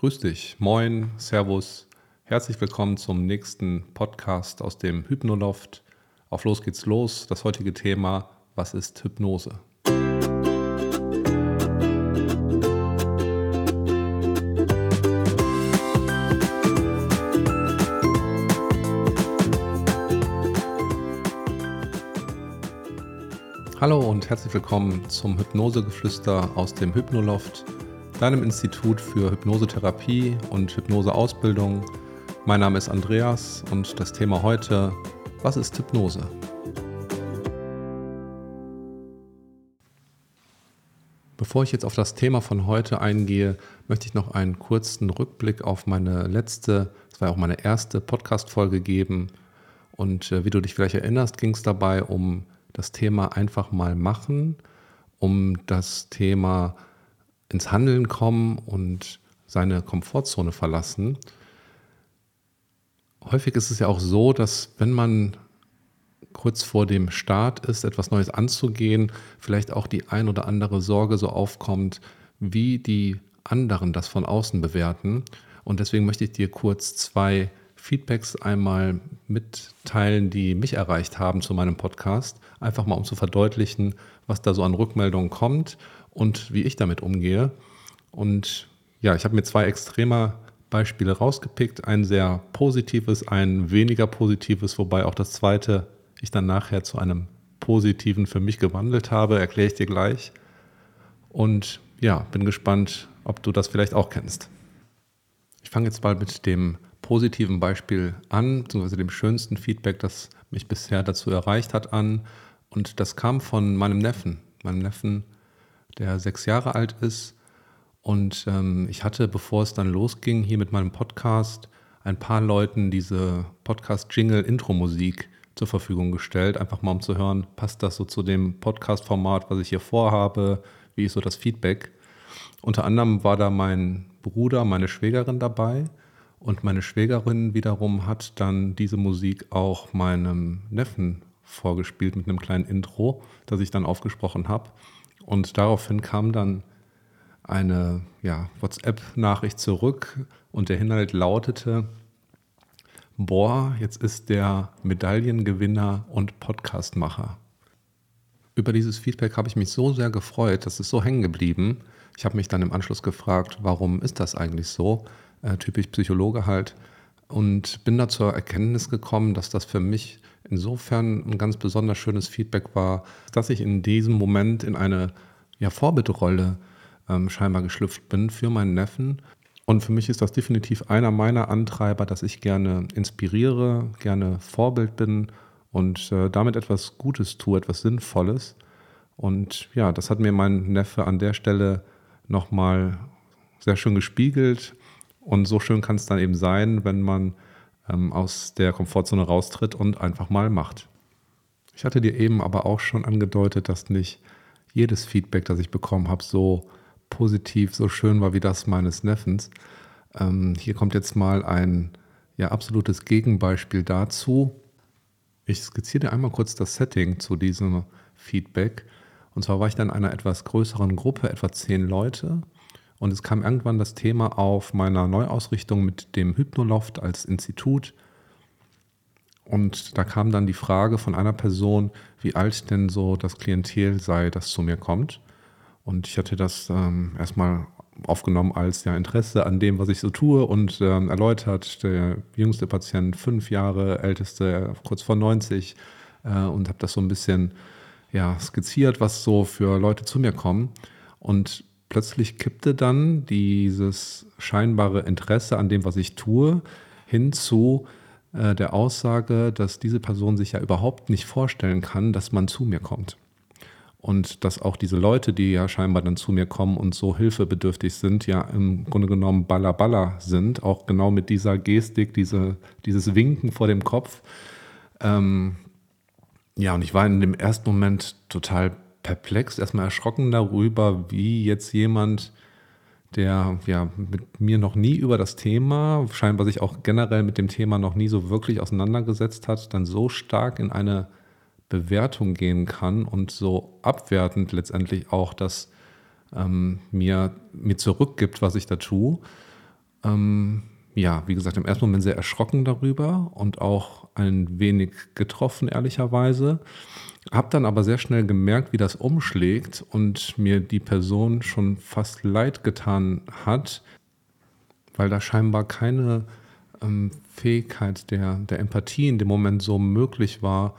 Grüß dich, moin, Servus, herzlich willkommen zum nächsten Podcast aus dem Hypnoloft. Auf los geht's los. Das heutige Thema, was ist Hypnose? Hallo und herzlich willkommen zum Hypnosegeflüster aus dem Hypnoloft, deinem Institut für Hypnosetherapie und Hypnoseausbildung. Mein Name ist Andreas und das Thema heute, was ist Hypnose? Bevor ich jetzt auf das Thema von heute eingehe, möchte ich noch einen kurzen Rückblick auf meine letzte, das war auch meine erste Podcast-Folge geben. Und äh, wie du dich vielleicht erinnerst, ging es dabei um das Thema einfach mal machen, um das Thema ins Handeln kommen und seine Komfortzone verlassen. Häufig ist es ja auch so, dass wenn man kurz vor dem Start ist, etwas Neues anzugehen, vielleicht auch die ein oder andere Sorge so aufkommt, wie die anderen das von außen bewerten. Und deswegen möchte ich dir kurz zwei Feedbacks einmal mitteilen, die mich erreicht haben zu meinem Podcast. Einfach mal um zu verdeutlichen, was da so an Rückmeldungen kommt und wie ich damit umgehe. Und ja, ich habe mir zwei extremer Beispiele rausgepickt. Ein sehr positives, ein weniger positives, wobei auch das zweite ich dann nachher zu einem positiven für mich gewandelt habe. Erkläre ich dir gleich. Und ja, bin gespannt, ob du das vielleicht auch kennst. Ich fange jetzt mal mit dem positiven Beispiel an, beziehungsweise dem schönsten Feedback, das mich bisher dazu erreicht hat, an. Und das kam von meinem Neffen, meinem Neffen, der sechs Jahre alt ist. Und ähm, ich hatte, bevor es dann losging, hier mit meinem Podcast ein paar Leuten diese Podcast-Jingle-Intro-Musik zur Verfügung gestellt, einfach mal um zu hören, passt das so zu dem Podcast-Format, was ich hier vorhabe, wie ist so das Feedback. Unter anderem war da mein Bruder, meine Schwägerin dabei und meine Schwägerin wiederum hat dann diese Musik auch meinem Neffen vorgespielt mit einem kleinen Intro, das ich dann aufgesprochen habe. Und daraufhin kam dann eine ja, WhatsApp-Nachricht zurück und der Inhalt lautete, boah, jetzt ist der Medaillengewinner und Podcastmacher. Über dieses Feedback habe ich mich so sehr gefreut, das ist so hängen geblieben. Ich habe mich dann im Anschluss gefragt, warum ist das eigentlich so? äh, typisch Psychologe halt. Und bin da zur Erkenntnis gekommen, dass das für mich insofern ein ganz besonders schönes Feedback war, dass ich in diesem Moment in eine ja, Vorbildrolle ähm, scheinbar geschlüpft bin für meinen Neffen. Und für mich ist das definitiv einer meiner Antreiber, dass ich gerne inspiriere, gerne Vorbild bin und äh, damit etwas Gutes tue, etwas Sinnvolles. Und ja, das hat mir mein Neffe an der Stelle nochmal sehr schön gespiegelt. Und so schön kann es dann eben sein, wenn man ähm, aus der Komfortzone raustritt und einfach mal macht. Ich hatte dir eben aber auch schon angedeutet, dass nicht jedes Feedback, das ich bekommen habe, so positiv, so schön war wie das meines Neffens. Ähm, hier kommt jetzt mal ein ja, absolutes Gegenbeispiel dazu. Ich skizziere dir einmal kurz das Setting zu diesem Feedback. Und zwar war ich dann in einer etwas größeren Gruppe, etwa zehn Leute. Und es kam irgendwann das Thema auf meiner Neuausrichtung mit dem Hypnoloft als Institut. Und da kam dann die Frage von einer Person, wie alt denn so das Klientel sei, das zu mir kommt. Und ich hatte das ähm, erstmal aufgenommen als ja, Interesse an dem, was ich so tue und ähm, erläutert, der jüngste Patient fünf Jahre, älteste kurz vor 90 äh, und habe das so ein bisschen ja, skizziert, was so für Leute zu mir kommen. Und plötzlich kippte dann dieses scheinbare Interesse an dem, was ich tue, hin zu äh, der Aussage, dass diese Person sich ja überhaupt nicht vorstellen kann, dass man zu mir kommt. Und dass auch diese Leute, die ja scheinbar dann zu mir kommen und so hilfebedürftig sind, ja im Grunde genommen Balla Balla sind, auch genau mit dieser Gestik, diese, dieses Winken vor dem Kopf. Ähm, ja, und ich war in dem ersten Moment total perplex, erstmal erschrocken darüber, wie jetzt jemand, der ja mit mir noch nie über das Thema, scheinbar sich auch generell mit dem Thema noch nie so wirklich auseinandergesetzt hat, dann so stark in eine Bewertung gehen kann und so abwertend letztendlich auch das ähm, mir, mir zurückgibt, was ich da tue. Ähm, ja, wie gesagt, im ersten Moment sehr erschrocken darüber und auch ein wenig getroffen, ehrlicherweise. Hab dann aber sehr schnell gemerkt, wie das umschlägt und mir die Person schon fast leid getan hat, weil da scheinbar keine ähm, Fähigkeit der, der Empathie in dem Moment so möglich war.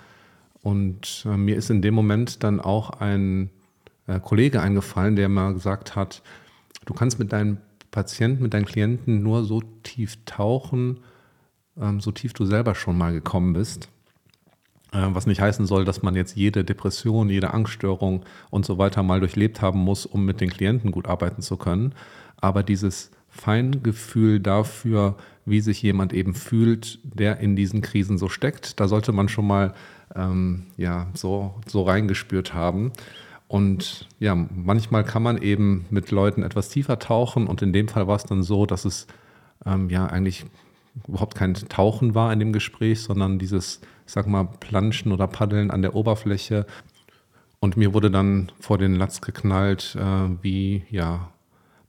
Und äh, mir ist in dem Moment dann auch ein äh, Kollege eingefallen, der mal gesagt hat, du kannst mit deinen Patienten, mit deinen Klienten nur so tief tauchen, ähm, so tief du selber schon mal gekommen bist. Äh, was nicht heißen soll, dass man jetzt jede Depression, jede Angststörung und so weiter mal durchlebt haben muss, um mit den Klienten gut arbeiten zu können. Aber dieses Feingefühl dafür, wie sich jemand eben fühlt, der in diesen Krisen so steckt, da sollte man schon mal ähm, ja, so, so reingespürt haben. Und ja, manchmal kann man eben mit Leuten etwas tiefer tauchen und in dem Fall war es dann so, dass es ähm, ja eigentlich überhaupt kein Tauchen war in dem Gespräch, sondern dieses, ich sag mal, Planschen oder Paddeln an der Oberfläche. Und mir wurde dann vor den Latz geknallt, äh, wie ja,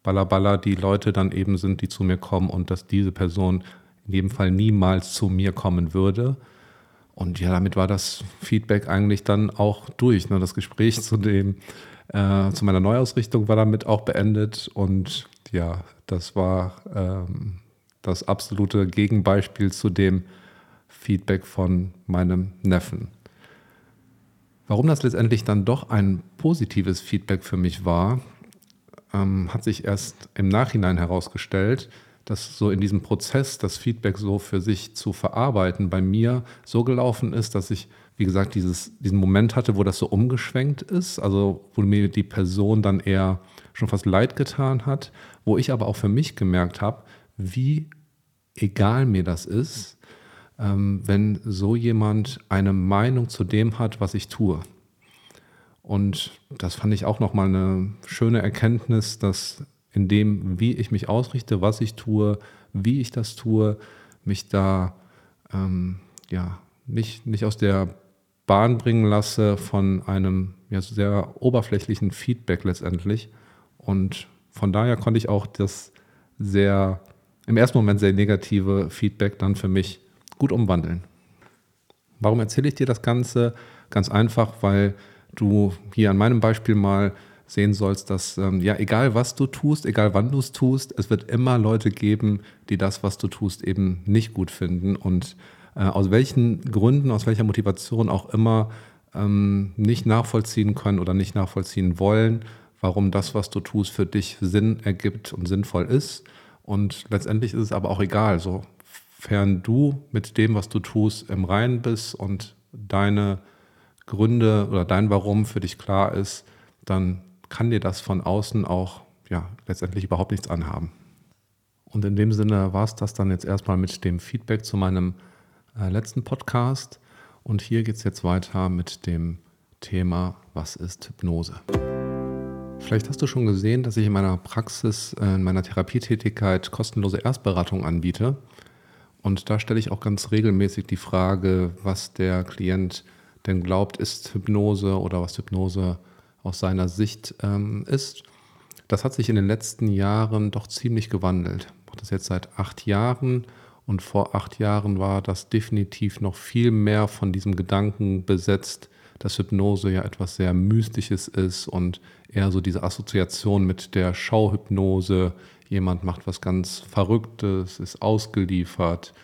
Balla die Leute dann eben sind, die zu mir kommen und dass diese Person in jedem Fall niemals zu mir kommen würde. Und ja, damit war das Feedback eigentlich dann auch durch. Ne? Das Gespräch zu dem, äh, zu meiner Neuausrichtung war damit auch beendet. Und ja, das war ähm, das absolute Gegenbeispiel zu dem Feedback von meinem Neffen. Warum das letztendlich dann doch ein positives Feedback für mich war, ähm, hat sich erst im Nachhinein herausgestellt dass so in diesem Prozess das Feedback so für sich zu verarbeiten bei mir so gelaufen ist, dass ich, wie gesagt, dieses, diesen Moment hatte, wo das so umgeschwenkt ist, also wo mir die Person dann eher schon fast leid getan hat, wo ich aber auch für mich gemerkt habe, wie egal mir das ist, ähm, wenn so jemand eine Meinung zu dem hat, was ich tue. Und das fand ich auch nochmal eine schöne Erkenntnis, dass in dem, wie ich mich ausrichte, was ich tue, wie ich das tue, mich da ähm, ja, nicht, nicht aus der Bahn bringen lasse von einem ja, sehr oberflächlichen Feedback letztendlich. Und von daher konnte ich auch das sehr, im ersten Moment sehr negative Feedback dann für mich gut umwandeln. Warum erzähle ich dir das Ganze? Ganz einfach, weil du hier an meinem Beispiel mal sehen sollst, dass ähm, ja, egal was du tust, egal wann du es tust, es wird immer Leute geben, die das, was du tust, eben nicht gut finden und äh, aus welchen Gründen, aus welcher Motivation auch immer ähm, nicht nachvollziehen können oder nicht nachvollziehen wollen, warum das, was du tust, für dich Sinn ergibt und sinnvoll ist. Und letztendlich ist es aber auch egal, sofern du mit dem, was du tust, im Reinen bist und deine Gründe oder dein Warum für dich klar ist, dann kann dir das von außen auch ja, letztendlich überhaupt nichts anhaben. Und in dem Sinne war es das dann jetzt erstmal mit dem Feedback zu meinem äh, letzten Podcast. Und hier geht es jetzt weiter mit dem Thema, was ist Hypnose? Vielleicht hast du schon gesehen, dass ich in meiner Praxis, äh, in meiner Therapietätigkeit kostenlose Erstberatung anbiete. Und da stelle ich auch ganz regelmäßig die Frage, was der Klient denn glaubt, ist Hypnose oder was Hypnose ist aus seiner Sicht ähm, ist. Das hat sich in den letzten Jahren doch ziemlich gewandelt. Ich mache das jetzt seit acht Jahren und vor acht Jahren war das definitiv noch viel mehr von diesem Gedanken besetzt, dass Hypnose ja etwas sehr Mystisches ist und eher so diese Assoziation mit der Schauhypnose. Jemand macht was ganz Verrücktes, ist ausgeliefert,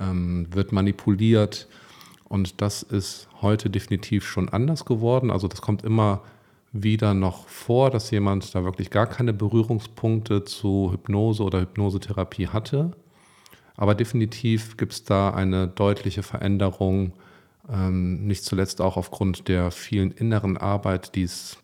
ähm, wird manipuliert. Und das ist heute definitiv schon anders geworden. Also das kommt immer wieder noch vor, dass jemand da wirklich gar keine Berührungspunkte zu Hypnose oder Hypnosetherapie hatte. Aber definitiv gibt es da eine deutliche Veränderung, ähm, nicht zuletzt auch aufgrund der vielen inneren Arbeit, die es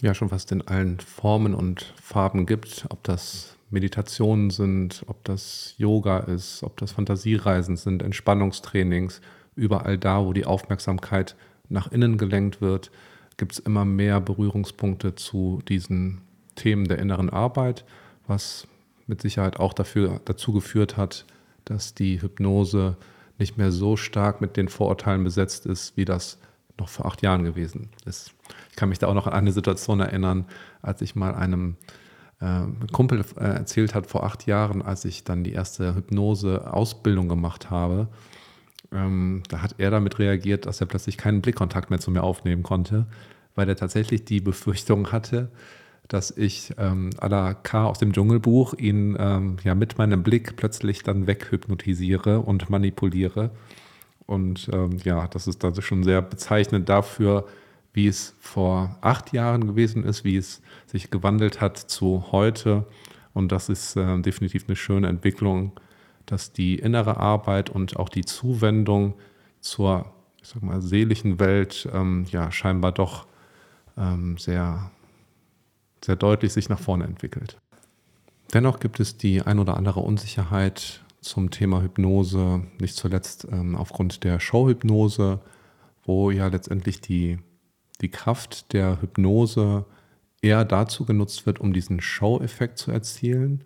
ja schon fast in allen Formen und Farben gibt, ob das Meditationen sind, ob das Yoga ist, ob das Fantasiereisen sind, Entspannungstrainings, überall da, wo die Aufmerksamkeit nach innen gelenkt wird, gibt es immer mehr Berührungspunkte zu diesen Themen der inneren Arbeit, was mit Sicherheit auch dafür, dazu geführt hat, dass die Hypnose nicht mehr so stark mit den Vorurteilen besetzt ist, wie das noch vor acht Jahren gewesen ist. Ich kann mich da auch noch an eine Situation erinnern, als ich mal einem ein Kumpel erzählt hat vor acht Jahren, als ich dann die erste Hypnose-Ausbildung gemacht habe, ähm, da hat er damit reagiert, dass er plötzlich keinen Blickkontakt mehr zu mir aufnehmen konnte, weil er tatsächlich die Befürchtung hatte, dass ich ähm, à la K aus dem Dschungelbuch ihn ähm, ja mit meinem Blick plötzlich dann weghypnotisiere und manipuliere. Und ähm, ja, das ist also schon sehr bezeichnend dafür, wie es vor acht Jahren gewesen ist, wie es sich gewandelt hat zu heute. Und das ist äh, definitiv eine schöne Entwicklung, dass die innere Arbeit und auch die Zuwendung zur, ich sag mal, seelischen Welt ähm, ja scheinbar doch ähm, sehr, sehr deutlich sich nach vorne entwickelt. Dennoch gibt es die ein oder andere Unsicherheit zum Thema Hypnose, nicht zuletzt ähm, aufgrund der Showhypnose, wo ja letztendlich die, die Kraft der Hypnose eher dazu genutzt wird, um diesen Show-Effekt zu erzielen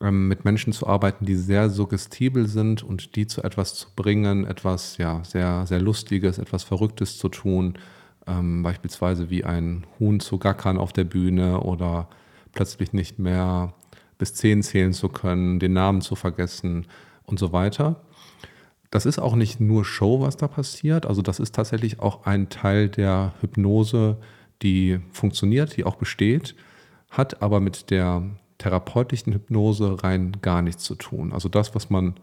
ähm, mit Menschen zu arbeiten, die sehr suggestibel sind und die zu etwas zu bringen, etwas ja, sehr, sehr Lustiges, etwas Verrücktes zu tun, ähm, beispielsweise wie ein Huhn zu gackern auf der Bühne oder plötzlich nicht mehr bis zehn zählen zu können, den Namen zu vergessen und so weiter. Das ist auch nicht nur Show, was da passiert. Also das ist tatsächlich auch ein Teil der Hypnose, die funktioniert, die auch besteht, hat aber mit der therapeutischen Hypnose rein gar nichts zu tun. Also das, was man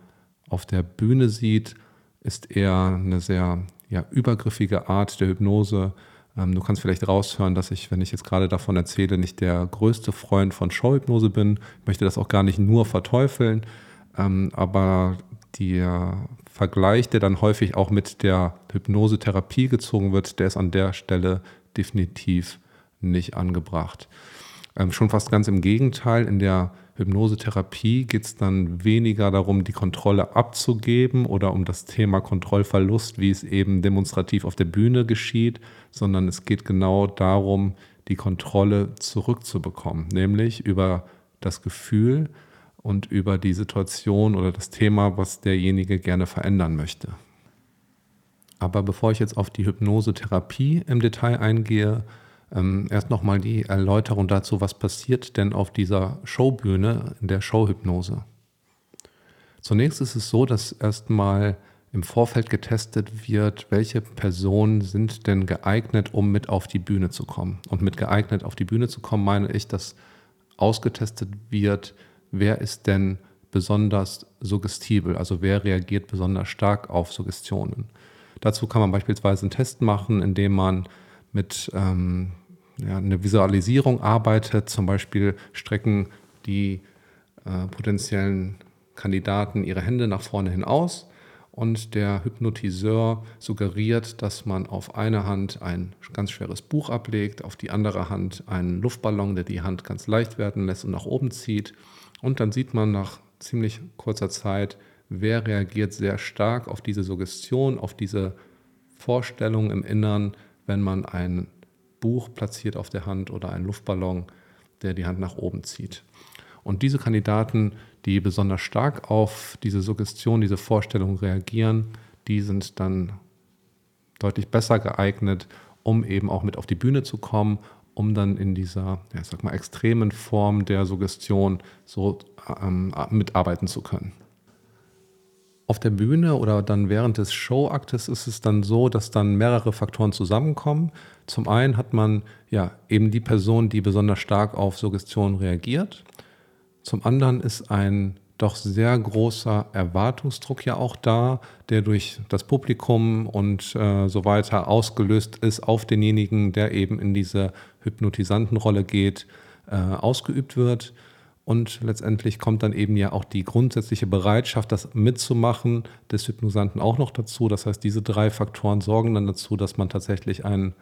auf der Bühne sieht, ist eher eine sehr ja, übergriffige Art der Hypnose. Ähm, du kannst vielleicht raushören, dass ich, wenn ich jetzt gerade davon erzähle, nicht der größte Freund von Showhypnose bin. Ich möchte das auch gar nicht nur verteufeln, ähm, aber der Vergleich, der dann häufig auch mit der Hypnosetherapie gezogen wird, der ist an der Stelle definitiv nicht angebracht. Ähm, schon fast ganz im Gegenteil, in der Hypnosetherapie geht es dann weniger darum, die Kontrolle abzugeben oder um das Thema Kontrollverlust, wie es eben demonstrativ auf der Bühne geschieht, sondern es geht genau darum, die Kontrolle zurückzubekommen, nämlich über das Gefühl und über die Situation oder das Thema, was derjenige gerne verändern möchte. Aber bevor ich jetzt auf die Hypnosetherapie im Detail eingehe, ähm, erst nochmal die Erläuterung dazu, was passiert denn auf dieser Showbühne in der Showhypnose. Zunächst ist es so, dass erstmal im Vorfeld getestet wird, welche Personen sind denn geeignet, um mit auf die Bühne zu kommen. Und mit geeignet auf die Bühne zu kommen meine ich, dass ausgetestet wird, wer ist denn besonders suggestibel, also wer reagiert besonders stark auf Suggestionen. Dazu kann man beispielsweise einen Test machen, indem man mit ähm, ja, einer Visualisierung arbeitet. Zum Beispiel strecken die äh, potenziellen Kandidaten ihre Hände nach vorne hin aus und der Hypnotiseur suggeriert, dass man auf eine Hand ein ganz schweres Buch ablegt, auf die andere Hand einen Luftballon, der die Hand ganz leicht werden lässt und nach oben zieht. Und dann sieht man nach ziemlich kurzer Zeit, wer reagiert sehr stark auf diese Suggestion, auf diese Vorstellung im Innern, wenn man ein Buch platziert auf der Hand oder einen Luftballon, der die Hand nach oben zieht. Und diese Kandidaten, die besonders stark auf diese Suggestion, diese Vorstellung reagieren, die sind dann deutlich besser geeignet, um eben auch mit auf die Bühne zu kommen, um dann in dieser, ja, sag mal, extremen Form der Suggestion so ähm, mitarbeiten zu können. Auf der Bühne oder dann während des Showaktes ist es dann so, dass dann mehrere Faktoren zusammenkommen. Zum einen hat man ja eben die Person, die besonders stark auf Suggestion reagiert. Zum anderen ist ein doch sehr großer Erwartungsdruck ja auch da, der durch das Publikum und äh, so weiter ausgelöst ist auf denjenigen, der eben in diese Hypnotisantenrolle geht, äh, ausgeübt wird. Und letztendlich kommt dann eben ja auch die grundsätzliche Bereitschaft, das mitzumachen, des Hypnosanten auch noch dazu. Das heißt, diese drei Faktoren sorgen dann dazu, dass man tatsächlich einen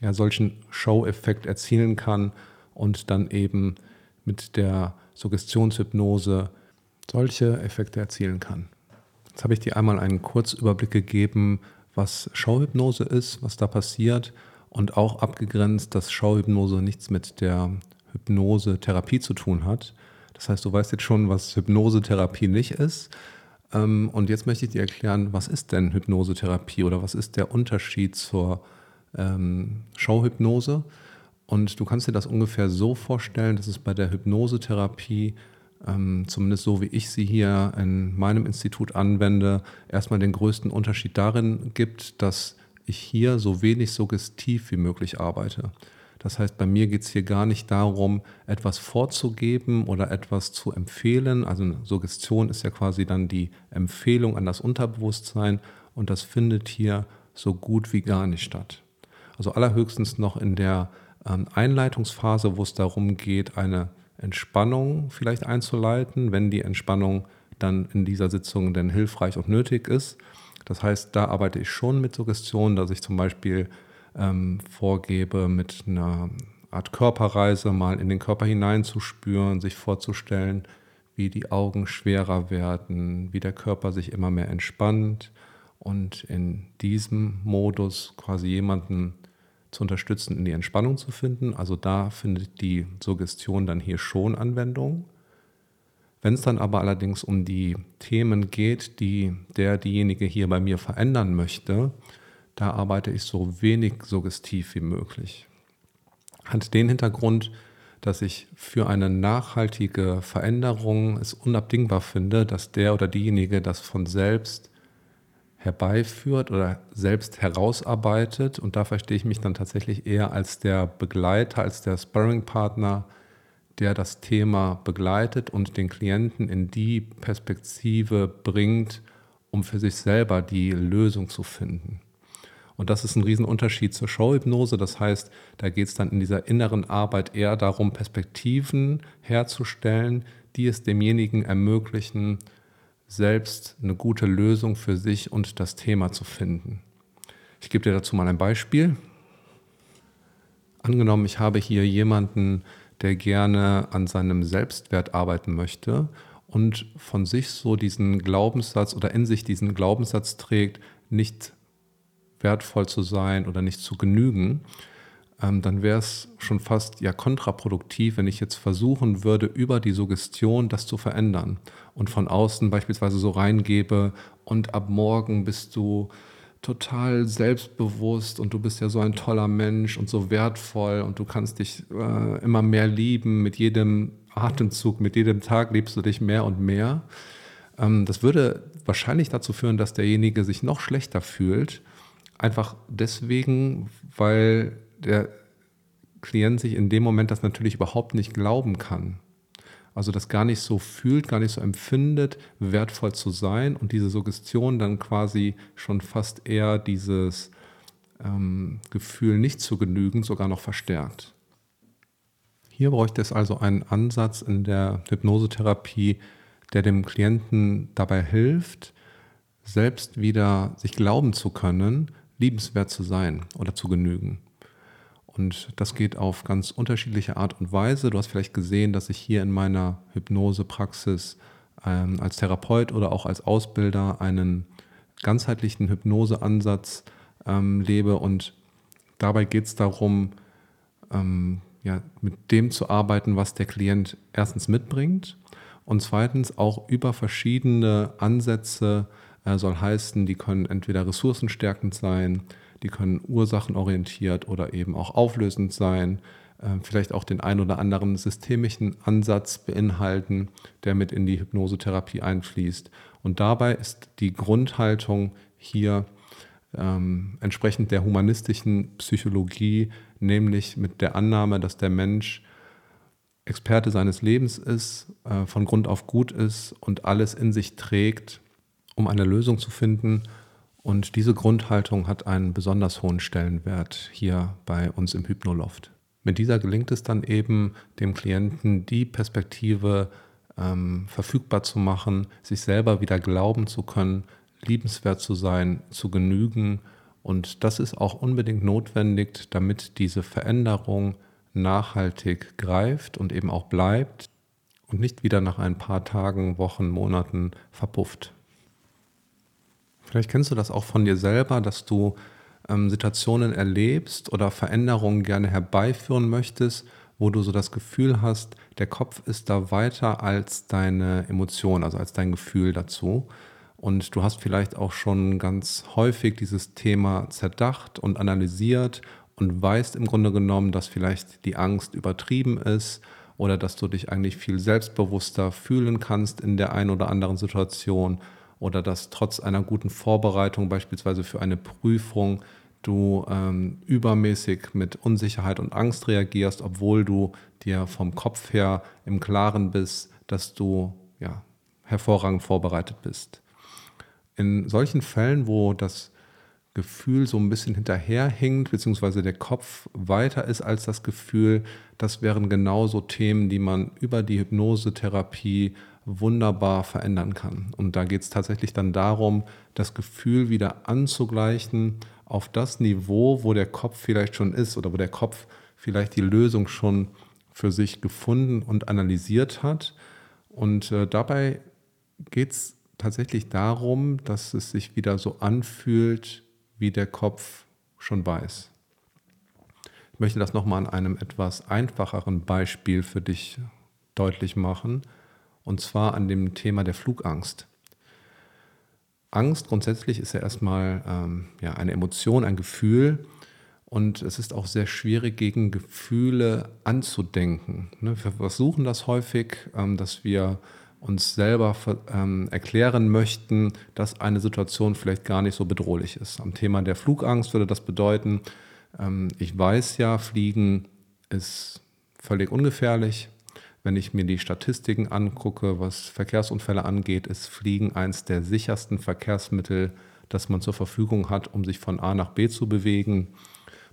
ja, solchen Show-Effekt erzielen kann und dann eben mit der Suggestionshypnose solche Effekte erzielen kann. Jetzt habe ich dir einmal einen Kurzüberblick gegeben, was Showhypnose ist, was da passiert und auch abgegrenzt, dass Showhypnose nichts mit der Hypnose-Therapie zu tun hat. Das heißt, du weißt jetzt schon, was Hypnosetherapie nicht ist. Ähm, und jetzt möchte ich dir erklären, was ist denn Hypnosetherapie oder was ist der Unterschied zur ähm, Showhypnose? Und du kannst dir das ungefähr so vorstellen, dass es bei der Hypnosetherapie, ähm, zumindest so wie ich sie hier in meinem Institut anwende, erstmal den größten Unterschied darin gibt, dass ich hier so wenig suggestiv wie möglich arbeite. Das heißt, bei mir geht es hier gar nicht darum, etwas vorzugeben oder etwas zu empfehlen. Also eine Suggestion ist ja quasi dann die Empfehlung an das Unterbewusstsein und das findet hier so gut wie gar nicht statt. Also allerhöchstens noch in der ähm, Einleitungsphase, wo es darum geht, eine Entspannung vielleicht einzuleiten, wenn die Entspannung dann in dieser Sitzung denn hilfreich und nötig ist. Das heißt, da arbeite ich schon mit Suggestionen, dass ich zum Beispiel ähm, vorgebe, mit einer Art Körperreise mal in den Körper hineinzuspüren, sich vorzustellen, wie die Augen schwerer werden, wie der Körper sich immer mehr entspannt und in diesem Modus quasi jemanden zu unterstützen, in die Entspannung zu finden. Also da findet die Suggestion dann hier schon Anwendung. Wenn es dann aber allerdings um die Themen geht, die der diejenige hier bei mir verändern möchte, da arbeite ich so wenig suggestiv wie möglich. Hat den Hintergrund, dass ich für eine nachhaltige Veränderung es unabdingbar finde, dass der oder diejenige das von selbst herbeiführt oder selbst herausarbeitet. Und da verstehe ich mich dann tatsächlich eher als der Begleiter, als der Sparring-Partner, der das Thema begleitet und den Klienten in die Perspektive bringt, um für sich selber die Lösung zu finden. Und das ist ein Riesenunterschied zur Showhypnose. Das heißt, da geht es dann in dieser inneren Arbeit eher darum, Perspektiven herzustellen, die es demjenigen ermöglichen, selbst eine gute Lösung für sich und das Thema zu finden. Ich gebe dir dazu mal ein Beispiel. Angenommen, ich habe hier jemanden, der gerne an seinem Selbstwert arbeiten möchte und von sich so diesen Glaubenssatz oder in sich diesen Glaubenssatz trägt, nicht wertvoll zu sein oder nicht zu genügen, ähm, dann wäre es schon fast ja kontraproduktiv, wenn ich jetzt versuchen würde, über die Suggestion das zu verändern und von außen beispielsweise so reingebe und ab morgen bist du total selbstbewusst und du bist ja so ein toller Mensch und so wertvoll und du kannst dich äh, immer mehr lieben. Mit jedem Atemzug, mit jedem Tag liebst du dich mehr und mehr. Ähm, das würde wahrscheinlich dazu führen, dass derjenige sich noch schlechter fühlt Einfach deswegen, weil der Klient sich in dem Moment das natürlich überhaupt nicht glauben kann. Also das gar nicht so fühlt, gar nicht so empfindet, wertvoll zu sein und diese Suggestion dann quasi schon fast eher dieses ähm, Gefühl nicht zu genügen sogar noch verstärkt. Hier bräuchte es also einen Ansatz in der Hypnosetherapie, der dem Klienten dabei hilft, selbst wieder sich glauben zu können, liebenswert zu sein oder zu genügen. Und das geht auf ganz unterschiedliche Art und Weise. Du hast vielleicht gesehen, dass ich hier in meiner Hypnosepraxis ähm, als Therapeut oder auch als Ausbilder einen ganzheitlichen Hypnoseansatz ähm, lebe. Und dabei geht es darum, ähm, ja, mit dem zu arbeiten, was der Klient erstens mitbringt und zweitens auch über verschiedene Ansätze soll heißen, die können entweder ressourcenstärkend sein, die können ursachenorientiert oder eben auch auflösend sein, äh, vielleicht auch den ein oder anderen systemischen Ansatz beinhalten, der mit in die Hypnosetherapie einfließt. Und dabei ist die Grundhaltung hier ähm, entsprechend der humanistischen Psychologie, nämlich mit der Annahme, dass der Mensch Experte seines Lebens ist, äh, von Grund auf gut ist und alles in sich trägt, um eine Lösung zu finden. Und diese Grundhaltung hat einen besonders hohen Stellenwert hier bei uns im Hypnoloft. Mit dieser gelingt es dann eben, dem Klienten die Perspektive ähm, verfügbar zu machen, sich selber wieder glauben zu können, liebenswert zu sein, zu genügen. Und das ist auch unbedingt notwendig, damit diese Veränderung nachhaltig greift und eben auch bleibt und nicht wieder nach ein paar Tagen, Wochen, Monaten verpufft. Vielleicht kennst du das auch von dir selber, dass du ähm, Situationen erlebst oder Veränderungen gerne herbeiführen möchtest, wo du so das Gefühl hast, der Kopf ist da weiter als deine Emotion, also als dein Gefühl dazu. Und du hast vielleicht auch schon ganz häufig dieses Thema zerdacht und analysiert und weißt im Grunde genommen, dass vielleicht die Angst übertrieben ist oder dass du dich eigentlich viel selbstbewusster fühlen kannst in der einen oder anderen Situation oder dass trotz einer guten Vorbereitung beispielsweise für eine Prüfung du ähm, übermäßig mit Unsicherheit und Angst reagierst, obwohl du dir vom Kopf her im Klaren bist, dass du ja, hervorragend vorbereitet bist. In solchen Fällen, wo das Gefühl so ein bisschen hinterherhinkt, beziehungsweise der Kopf weiter ist als das Gefühl, das wären genauso Themen, die man über die Hypnosetherapie wunderbar verändern kann. Und da geht es tatsächlich dann darum, das Gefühl wieder anzugleichen auf das Niveau, wo der Kopf vielleicht schon ist oder wo der Kopf vielleicht die Lösung schon für sich gefunden und analysiert hat. Und äh, dabei geht es tatsächlich darum, dass es sich wieder so anfühlt, wie der Kopf schon weiß. Ich möchte das nochmal an einem etwas einfacheren Beispiel für dich deutlich machen, und zwar an dem Thema der Flugangst. Angst grundsätzlich ist ja erstmal ähm, ja, eine Emotion, ein Gefühl, und es ist auch sehr schwierig, gegen Gefühle anzudenken. Ne? Wir versuchen das häufig, ähm, dass wir uns selber ähm, erklären möchten, dass eine Situation vielleicht gar nicht so bedrohlich ist. Am Thema der Flugangst würde das bedeuten, ähm, ich weiß ja, Fliegen ist völlig ungefährlich. Wenn ich mir die Statistiken angucke, was Verkehrsunfälle angeht, ist Fliegen eines der sichersten Verkehrsmittel, das man zur Verfügung hat, um sich von A nach B zu bewegen.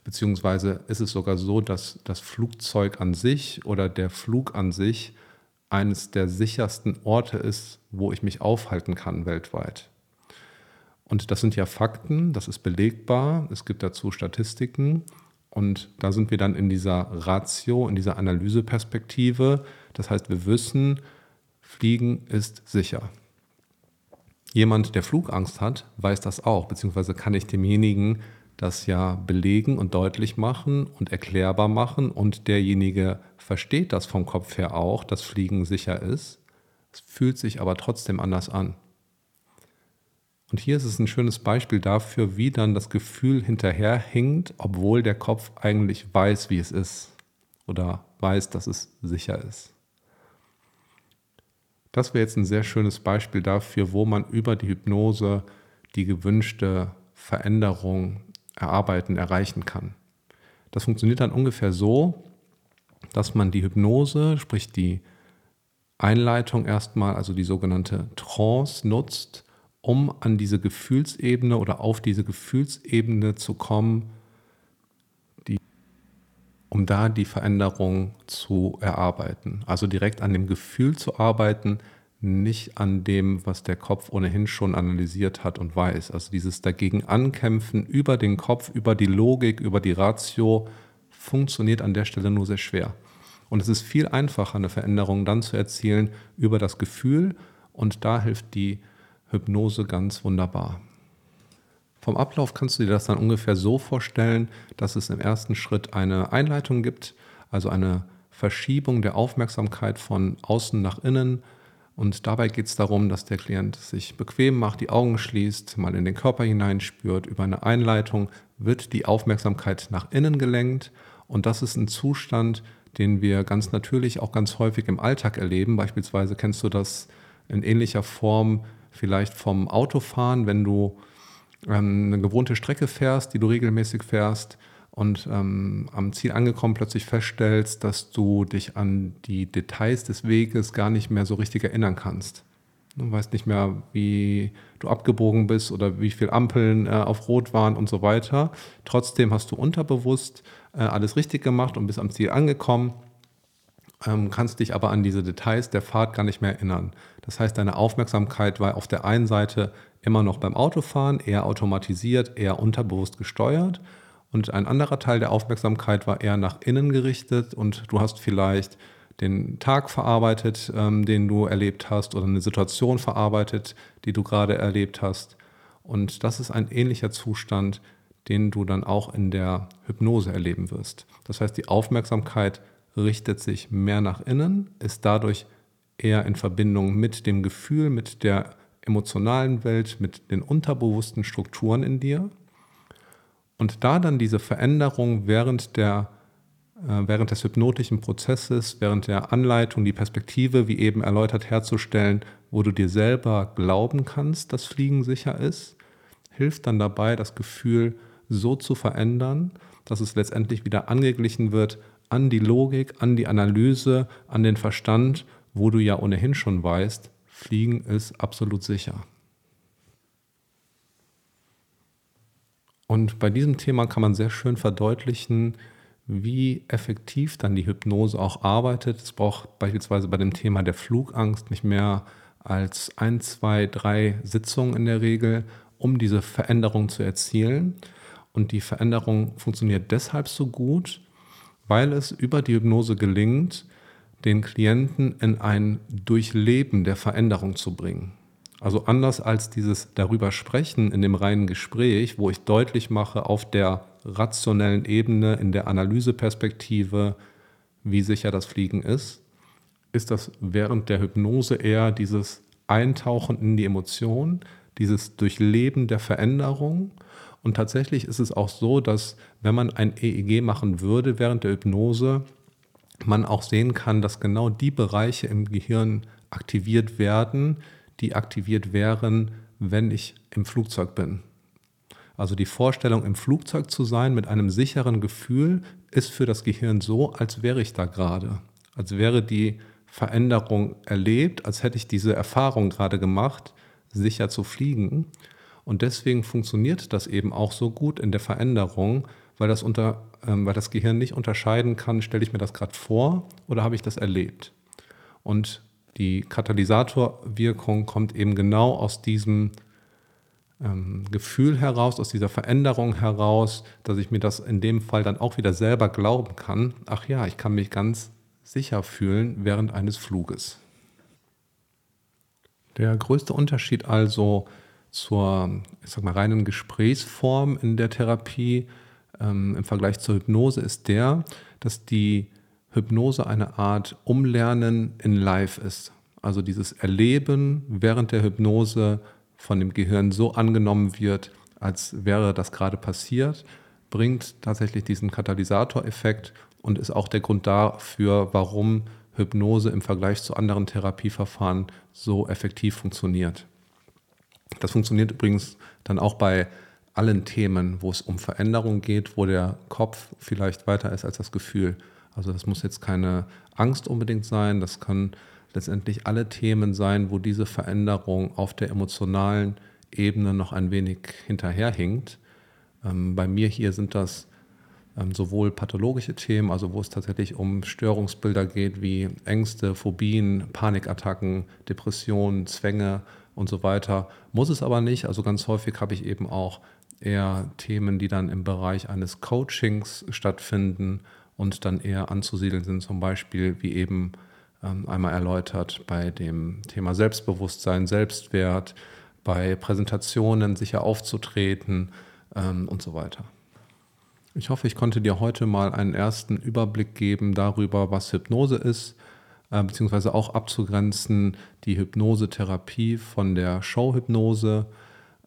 Beziehungsweise ist es sogar so, dass das Flugzeug an sich oder der Flug an sich eines der sichersten Orte ist, wo ich mich aufhalten kann weltweit. Und das sind ja Fakten, das ist belegbar, es gibt dazu Statistiken und da sind wir dann in dieser Ratio, in dieser Analyseperspektive. Das heißt, wir wissen, Fliegen ist sicher. Jemand, der Flugangst hat, weiß das auch, beziehungsweise kann ich demjenigen das ja belegen und deutlich machen und erklärbar machen und derjenige versteht das vom Kopf her auch, dass Fliegen sicher ist. Es fühlt sich aber trotzdem anders an. Und hier ist es ein schönes Beispiel dafür, wie dann das Gefühl hinterherhinkt, obwohl der Kopf eigentlich weiß, wie es ist oder weiß, dass es sicher ist. Das wäre jetzt ein sehr schönes Beispiel dafür, wo man über die Hypnose die gewünschte Veränderung erarbeiten, erreichen kann. Das funktioniert dann ungefähr so, dass man die Hypnose, sprich die Einleitung erstmal, also die sogenannte Trance nutzt, um an diese Gefühlsebene oder auf diese Gefühlsebene zu kommen, die, um da die Veränderung zu erarbeiten. Also direkt an dem Gefühl zu arbeiten, nicht an dem, was der Kopf ohnehin schon analysiert hat und weiß. Also dieses dagegen ankämpfen über den Kopf, über die Logik, über die Ratio funktioniert an der Stelle nur sehr schwer. Und es ist viel einfacher, eine Veränderung dann zu erzielen über das Gefühl und da hilft die Hypnose ganz wunderbar. Vom Ablauf kannst du dir das dann ungefähr so vorstellen, dass es im ersten Schritt eine Einleitung gibt, also eine Verschiebung der Aufmerksamkeit von außen nach innen, und dabei geht es darum, dass der Klient sich bequem macht, die Augen schließt, mal in den Körper hineinspürt. Über eine Einleitung wird die Aufmerksamkeit nach innen gelenkt. Und das ist ein Zustand, den wir ganz natürlich auch ganz häufig im Alltag erleben. Beispielsweise kennst du das in ähnlicher Form vielleicht vom Autofahren, wenn du ähm, eine gewohnte Strecke fährst, die du regelmäßig fährst und ähm, am Ziel angekommen plötzlich feststellst, dass du dich an die Details des Weges gar nicht mehr so richtig erinnern kannst. Du weißt nicht mehr, wie du abgebogen bist oder wie viele Ampeln äh, auf Rot waren und so weiter. Trotzdem hast du unterbewusst äh, alles richtig gemacht und bist am Ziel angekommen, ähm, kannst dich aber an diese Details der Fahrt gar nicht mehr erinnern. Das heißt, deine Aufmerksamkeit war auf der einen Seite immer noch beim Autofahren, eher automatisiert, eher unterbewusst gesteuert und ein anderer Teil der Aufmerksamkeit war eher nach innen gerichtet und du hast vielleicht den Tag verarbeitet, ähm, den du erlebt hast oder eine Situation verarbeitet, die du gerade erlebt hast. Und das ist ein ähnlicher Zustand, den du dann auch in der Hypnose erleben wirst. Das heißt, die Aufmerksamkeit richtet sich mehr nach innen, ist dadurch eher in Verbindung mit dem Gefühl, mit der emotionalen Welt, mit den unterbewussten Strukturen in dir. Und da dann diese Veränderung während, der, äh, während des hypnotischen Prozesses, während der Anleitung, die Perspektive, wie eben erläutert, herzustellen, wo du dir selber glauben kannst, dass Fliegen sicher ist, hilft dann dabei, das Gefühl so zu verändern, dass es letztendlich wieder angeglichen wird an die Logik, an die Analyse, an den Verstand, wo du ja ohnehin schon weißt, Fliegen ist absolut sicher. Und bei diesem Thema kann man sehr schön verdeutlichen, wie effektiv dann die Hypnose auch arbeitet. Es braucht beispielsweise bei dem Thema der Flugangst nicht mehr als ein, zwei, drei Sitzungen in der Regel, um diese Veränderung zu erzielen. Und die Veränderung funktioniert deshalb so gut, weil es über die Hypnose gelingt, den Klienten in ein Durchleben der Veränderung zu bringen. Also anders als dieses darüber sprechen in dem reinen Gespräch, wo ich deutlich mache auf der rationellen Ebene, in der Analyseperspektive, wie sicher das Fliegen ist, ist das während der Hypnose eher dieses Eintauchen in die Emotion, dieses Durchleben der Veränderung. Und tatsächlich ist es auch so, dass wenn man ein EEG machen würde während der Hypnose, man auch sehen kann, dass genau die Bereiche im Gehirn aktiviert werden, die aktiviert wären, wenn ich im Flugzeug bin. Also die Vorstellung, im Flugzeug zu sein mit einem sicheren Gefühl, ist für das Gehirn so, als wäre ich da gerade. Als wäre die Veränderung erlebt, als hätte ich diese Erfahrung gerade gemacht, sicher zu fliegen. Und deswegen funktioniert das eben auch so gut in der Veränderung, weil das, unter, ähm, weil das Gehirn nicht unterscheiden kann, stelle ich mir das gerade vor oder habe ich das erlebt. Und die Katalysatorwirkung kommt eben genau aus diesem ähm, Gefühl heraus, aus dieser Veränderung heraus, dass ich mir das in dem Fall dann auch wieder selber glauben kann. Ach ja, ich kann mich ganz sicher fühlen während eines Fluges. Der größte Unterschied also zur ich sag mal, reinen Gesprächsform in der Therapie ähm, im Vergleich zur Hypnose ist der, dass die Hypnose eine Art Umlernen in Live ist. Also dieses Erleben während der Hypnose von dem Gehirn so angenommen wird, als wäre das gerade passiert, bringt tatsächlich diesen Katalysatoreffekt und ist auch der Grund dafür, warum Hypnose im Vergleich zu anderen Therapieverfahren so effektiv funktioniert. Das funktioniert übrigens dann auch bei allen Themen, wo es um Veränderung geht, wo der Kopf vielleicht weiter ist als das Gefühl. Also das muss jetzt keine Angst unbedingt sein, das können letztendlich alle Themen sein, wo diese Veränderung auf der emotionalen Ebene noch ein wenig hinterherhinkt. Ähm, bei mir hier sind das ähm, sowohl pathologische Themen, also wo es tatsächlich um Störungsbilder geht wie Ängste, Phobien, Panikattacken, Depressionen, Zwänge und so weiter. Muss es aber nicht. Also ganz häufig habe ich eben auch eher Themen, die dann im Bereich eines Coachings stattfinden und dann eher anzusiedeln sind, zum Beispiel wie eben ähm, einmal erläutert bei dem Thema Selbstbewusstsein, Selbstwert, bei Präsentationen sicher aufzutreten ähm, und so weiter. Ich hoffe, ich konnte dir heute mal einen ersten Überblick geben darüber, was Hypnose ist, äh, beziehungsweise auch abzugrenzen die Hypnosetherapie von der Showhypnose,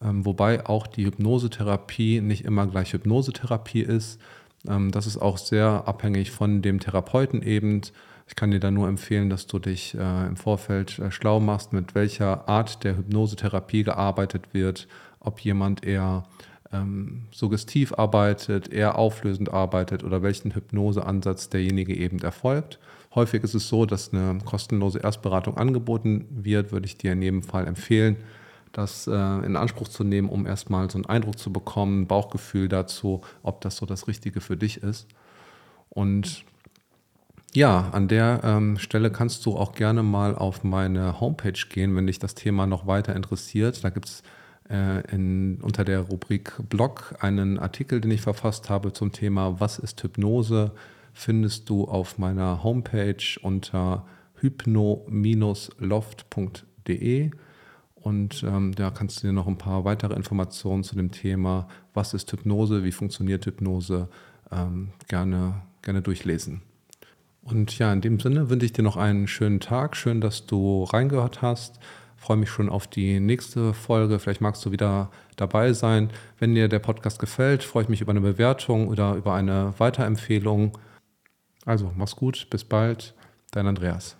ähm, wobei auch die Hypnosetherapie nicht immer gleich Hypnosetherapie ist, ähm, das ist auch sehr abhängig von dem Therapeuten eben. Ich kann dir da nur empfehlen, dass du dich äh, im Vorfeld äh, schlau machst, mit welcher Art der Hypnosetherapie gearbeitet wird, ob jemand eher ähm, suggestiv arbeitet, eher auflösend arbeitet oder welchen Hypnoseansatz derjenige eben erfolgt. Häufig ist es so, dass eine kostenlose Erstberatung angeboten wird, würde ich dir in jedem Fall empfehlen das äh, in Anspruch zu nehmen, um erstmal so einen Eindruck zu bekommen, ein Bauchgefühl dazu, ob das so das Richtige für dich ist. Und ja, an der ähm, Stelle kannst du auch gerne mal auf meine Homepage gehen, wenn dich das Thema noch weiter interessiert. Da gibt es äh, unter der Rubrik Blog einen Artikel, den ich verfasst habe zum Thema Was ist Hypnose? Findest du auf meiner Homepage unter hypno-loft.de. Und ähm, da kannst du dir noch ein paar weitere Informationen zu dem Thema, was ist Hypnose, wie funktioniert Hypnose, ähm, gerne, gerne durchlesen. Und ja, in dem Sinne wünsche ich dir noch einen schönen Tag. Schön, dass du reingehört hast. freue mich schon auf die nächste Folge. Vielleicht magst du wieder dabei sein. Wenn dir der Podcast gefällt, freue ich mich über eine Bewertung oder über eine Weiterempfehlung. Also, mach's gut, bis bald, dein Andreas.